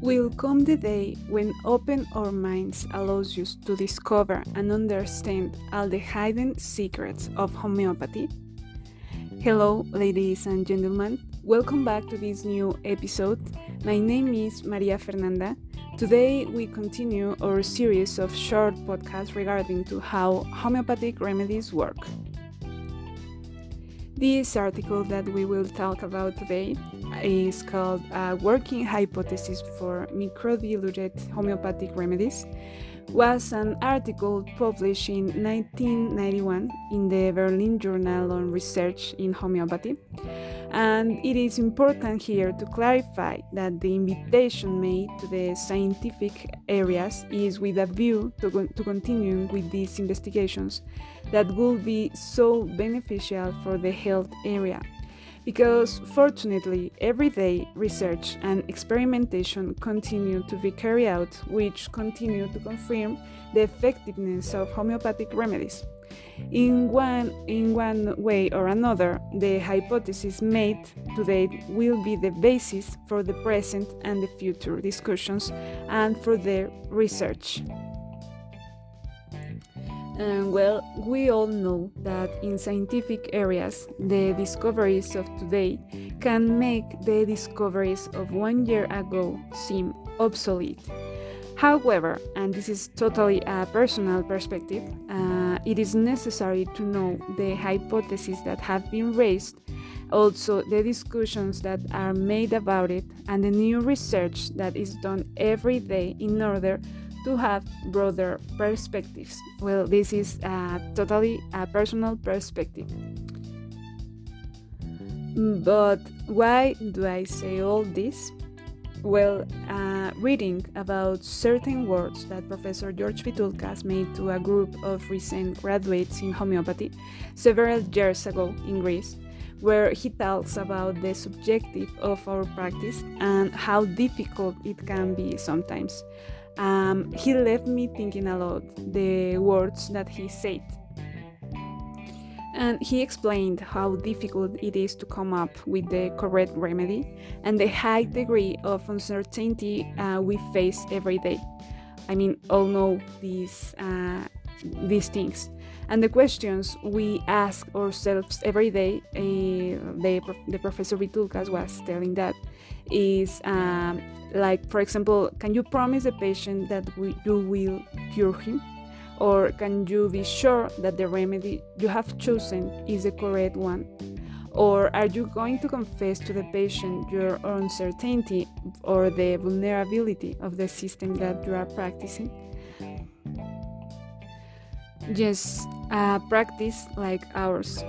Will come the day when open our minds allows us to discover and understand all the hidden secrets of homeopathy. Hello, ladies and gentlemen. Welcome back to this new episode. My name is Maria Fernanda. Today we continue our series of short podcasts regarding to how homeopathic remedies work. This article that we will talk about today is called a Working Hypothesis for Microdiluted Homeopathic Remedies. Was an article published in 1991 in the Berlin Journal on Research in Homeopathy. And it is important here to clarify that the invitation made to the scientific areas is with a view to, to continuing with these investigations that will be so beneficial for the health area because fortunately everyday research and experimentation continue to be carried out which continue to confirm the effectiveness of homeopathic remedies. In one in one way or another the hypothesis made today will be the basis for the present and the future discussions and for their research and well, we all know that in scientific areas, the discoveries of today can make the discoveries of one year ago seem obsolete. However, and this is totally a personal perspective, uh, it is necessary to know the hypotheses that have been raised, also the discussions that are made about it, and the new research that is done every day in order to have broader perspectives. Well, this is a totally a personal perspective. But why do I say all this? Well, uh, reading about certain words that Professor George Vithoulkas made to a group of recent graduates in homeopathy several years ago in Greece, where he tells about the subjective of our practice and how difficult it can be sometimes um, he left me thinking a lot the words that he said. And he explained how difficult it is to come up with the correct remedy and the high degree of uncertainty uh, we face every day. I mean, all know these, uh, these things. And the questions we ask ourselves every day, uh, the, the Professor Vithoulkas was telling that, is um, like, for example, can you promise the patient that we, you will cure him? Or can you be sure that the remedy you have chosen is the correct one? Or are you going to confess to the patient your uncertainty or the vulnerability of the system that you are practicing? Yes, a practice like ours.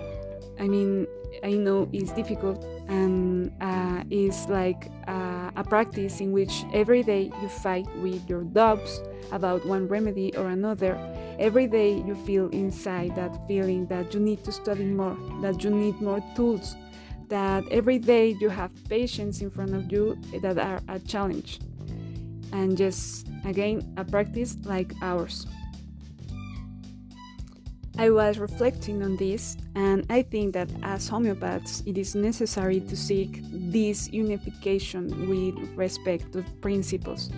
I mean, I know it's difficult and uh, it's like uh, a practice in which every day you fight with your doubts about one remedy or another. Every day you feel inside that feeling that you need to study more, that you need more tools, that every day you have patients in front of you that are a challenge. And just again, a practice like ours. I was reflecting on this, and I think that as homeopaths, it is necessary to seek this unification with respect to principles.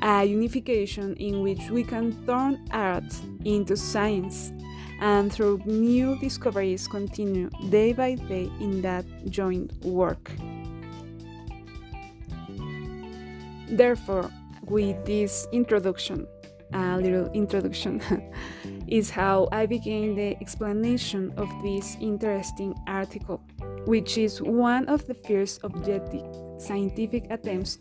A unification in which we can turn art into science and through new discoveries continue day by day in that joint work. Therefore, with this introduction, a little introduction, is how I began the explanation of this interesting article, which is one of the first objective scientific attempts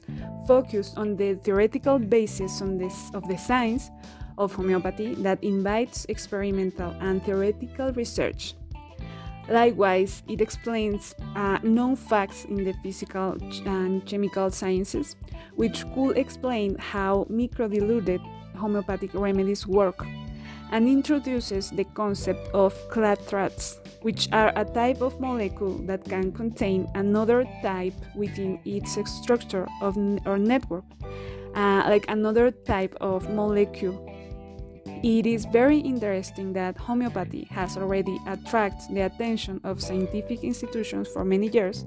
focused on the theoretical basis on this, of the science of homeopathy that invites experimental and theoretical research. Likewise, it explains uh, known facts in the physical and chemical sciences, which could explain how microdiluted homeopathic remedies work, and introduces the concept of clathrates, which are a type of molecule that can contain another type within its structure of or network, uh, like another type of molecule. It is very interesting that homeopathy has already attracted the attention of scientific institutions for many years,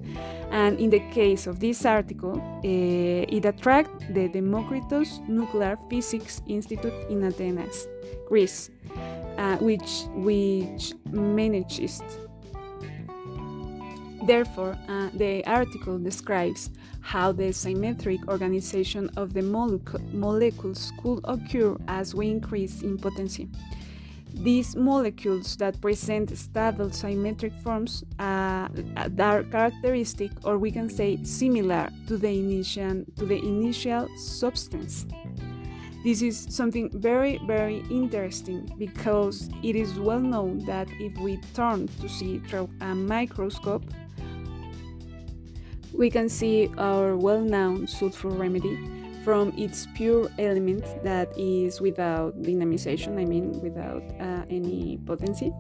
and in the case of this article, uh, it attracted the Democritus Nuclear Physics Institute in Athens, Greece, uh, which which manages Therefore, uh, the article describes how the symmetric organization of the molecules could occur as we increase in potency. These molecules that present stable symmetric forms uh, are characteristic, or we can say similar, to the initial, to the initial substance. This is something very, very interesting because it is well known that if we turn to see through a microscope, we can see our well known sulfur remedy from its pure element that is without dynamization, I mean, without uh, any potency.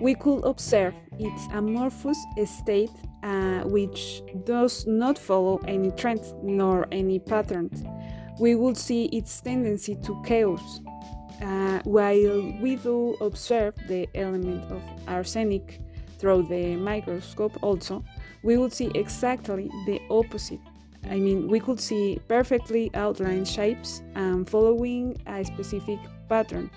We could observe its amorphous state, uh, which does not follow any trend nor any pattern. We would see its tendency to chaos, uh, while we do observe the element of arsenic through the microscope also we would see exactly the opposite. I mean, we could see perfectly outlined shapes um, following a specific pattern.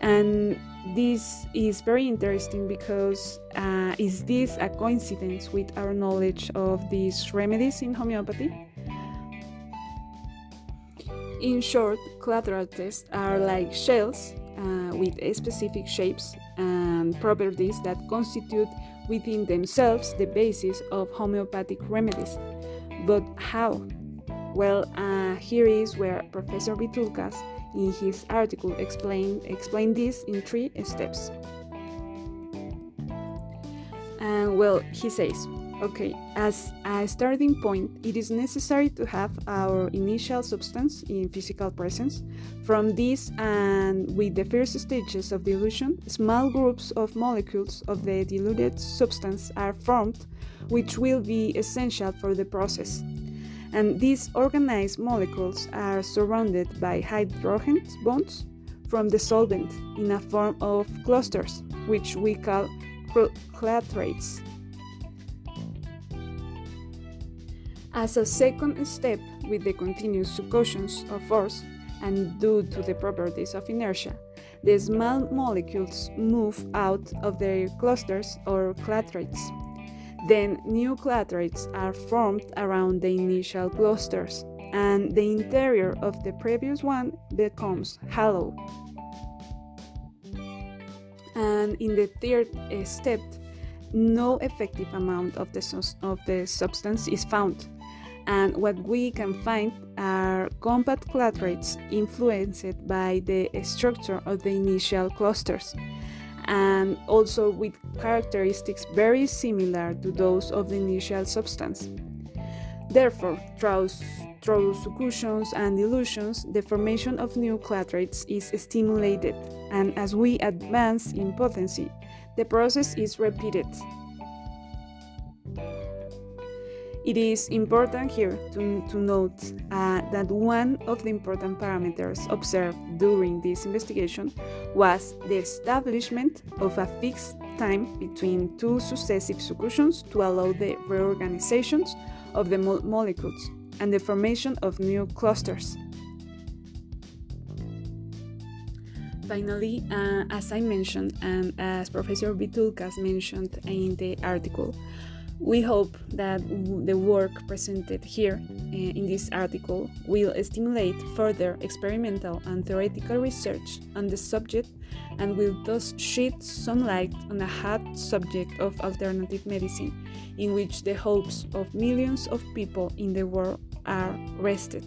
And this is very interesting because uh, is this a coincidence with our knowledge of these remedies in homeopathy? In short, clathrates are like shells uh, with specific shapes and properties that constitute within themselves the basis of homeopathic remedies. But how? Well, uh, here is where Professor Vithoulkas in his article explained explain this in three steps. And well, he says, Okay, as a starting point, it is necessary to have our initial substance in physical presence. From this and with the first stages of dilution, small groups of molecules of the diluted substance are formed, which will be essential for the process. And these organized molecules are surrounded by hydrogen bonds from the solvent in a form of clusters, which we call clathrates. As a second step, with the continuous succussions of force and due to the properties of inertia, the small molecules move out of their clusters or clathrates. Then new clathrates are formed around the initial clusters, and the interior of the previous one becomes hollow. And in the third eh, step, no effective amount of the, of the substance is found and what we can find are compact clathrates influenced by the structure of the initial clusters and also with characteristics very similar to those of the initial substance. Therefore, through, through succussions and dilutions, the formation of new clathrates is stimulated, and as we advance in potency, the process is repeated it is important here to, to note uh, that one of the important parameters observed during this investigation was the establishment of a fixed time between two successive succussions to allow the reorganizations of the mo molecules and the formation of new clusters. Finally, uh, as I mentioned, and as Professor Vithoulkas mentioned in the article, we hope that the work presented here eh, in this article will stimulate further experimental and theoretical research on the subject and will thus shed some light on a hot subject of alternative medicine, in which the hopes of millions of people in the world are rested.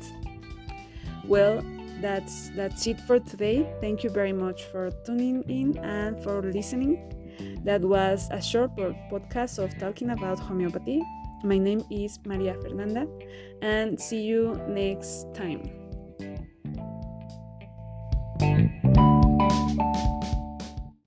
Well, that's that's it for today. Thank you very much for tuning in and for listening. That was a short podcast of talking about homeopathy. My name is Maria Fernanda, and see you next time.